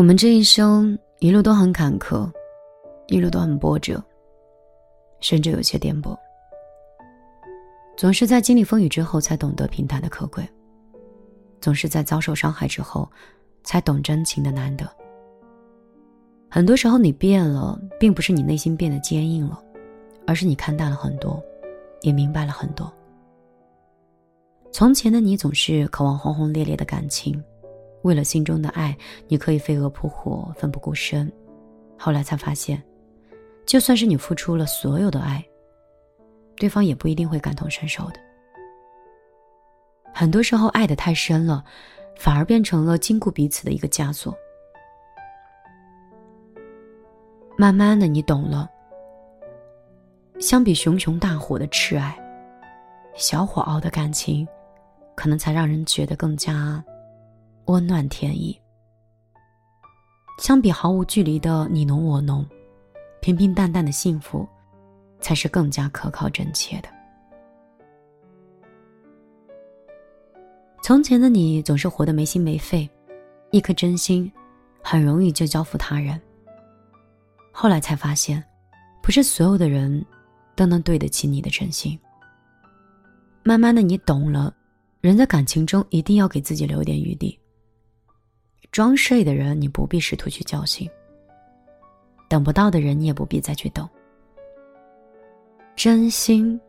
我们这一生一路都很坎坷，一路都很波折，甚至有些颠簸。总是在经历风雨之后，才懂得平淡的可贵；总是在遭受伤害之后，才懂真情的难得。很多时候，你变了，并不是你内心变得坚硬了，而是你看淡了很多，也明白了很多。从前的你总是渴望轰轰烈烈的感情。为了心中的爱，你可以飞蛾扑火，奋不顾身。后来才发现，就算是你付出了所有的爱，对方也不一定会感同身受的。很多时候，爱的太深了，反而变成了禁锢彼此的一个枷锁。慢慢的，你懂了。相比熊熊大火的炽爱，小火熬的感情，可能才让人觉得更加。温暖甜意，相比毫无距离的你侬我侬，平平淡淡的幸福，才是更加可靠真切的。从前的你总是活得没心没肺，一颗真心很容易就交付他人。后来才发现，不是所有的人都能对得起你的真心。慢慢的，你懂了，人在感情中一定要给自己留点余地。装睡的人，你不必试图去叫醒；等不到的人，你也不必再去等。真心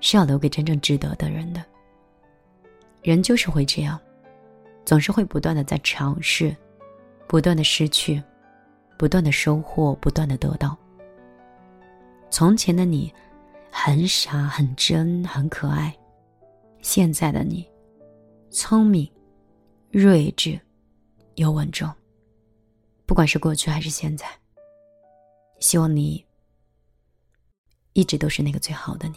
是要留给真正值得的人的。人就是会这样，总是会不断的在尝试，不断的失去，不断的收获，不断的得到。从前的你，很傻，很真，很可爱；现在的你，聪明。睿智，又稳重。不管是过去还是现在，希望你一直都是那个最好的你。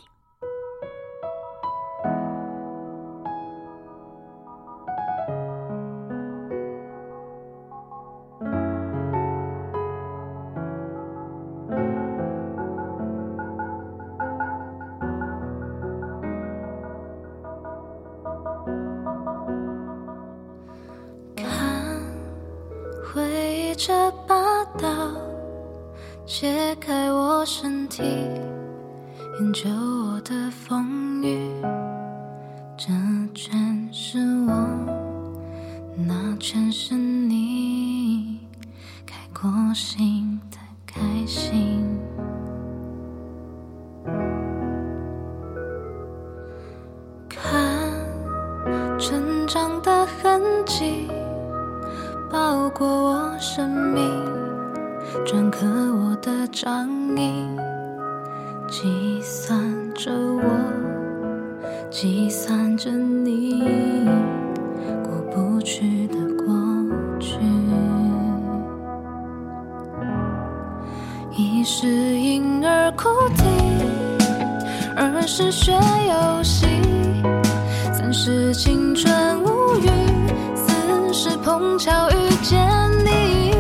这把刀切开我身体，研究我的风雨。这全是我，那全是你，开过心的开心。看成长的痕迹。包裹我生命，篆刻我的掌印，计算着我，计算着你过不去的过去。一是婴儿哭啼，二是学游戏，三是青春无，碰巧遇。见你，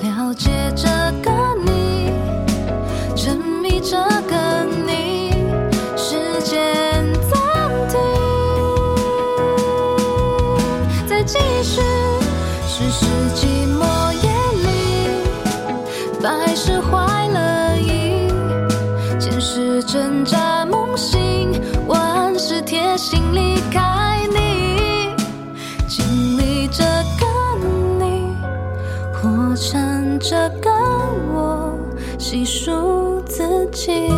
了解这个你，沉迷这个你，时间暂停，再继续，世事寂寞夜里，百事坏了意，前世挣扎这个我，细数自己。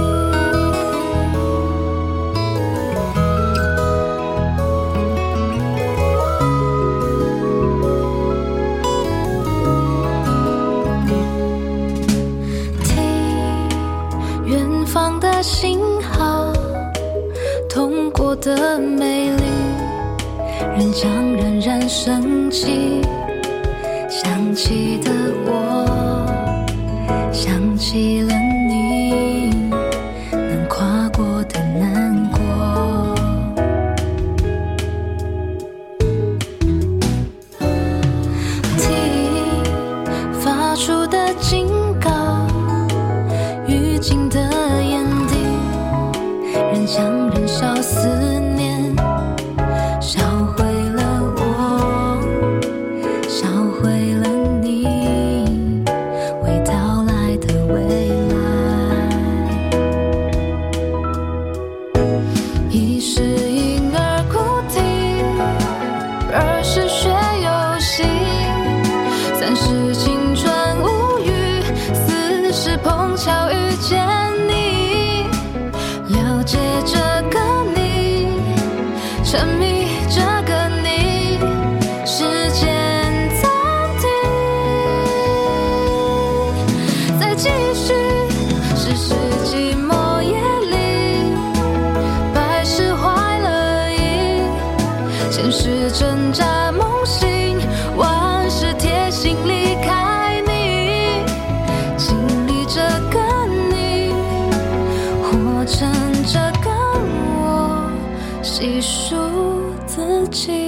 听远方的信号，通过的美丽，仍将冉冉升起。想起的我，想起了继续，是世纪末夜里，百事坏了意，现实挣扎梦醒，万事贴心离开你，经历这个你，活成这个我，细数自己。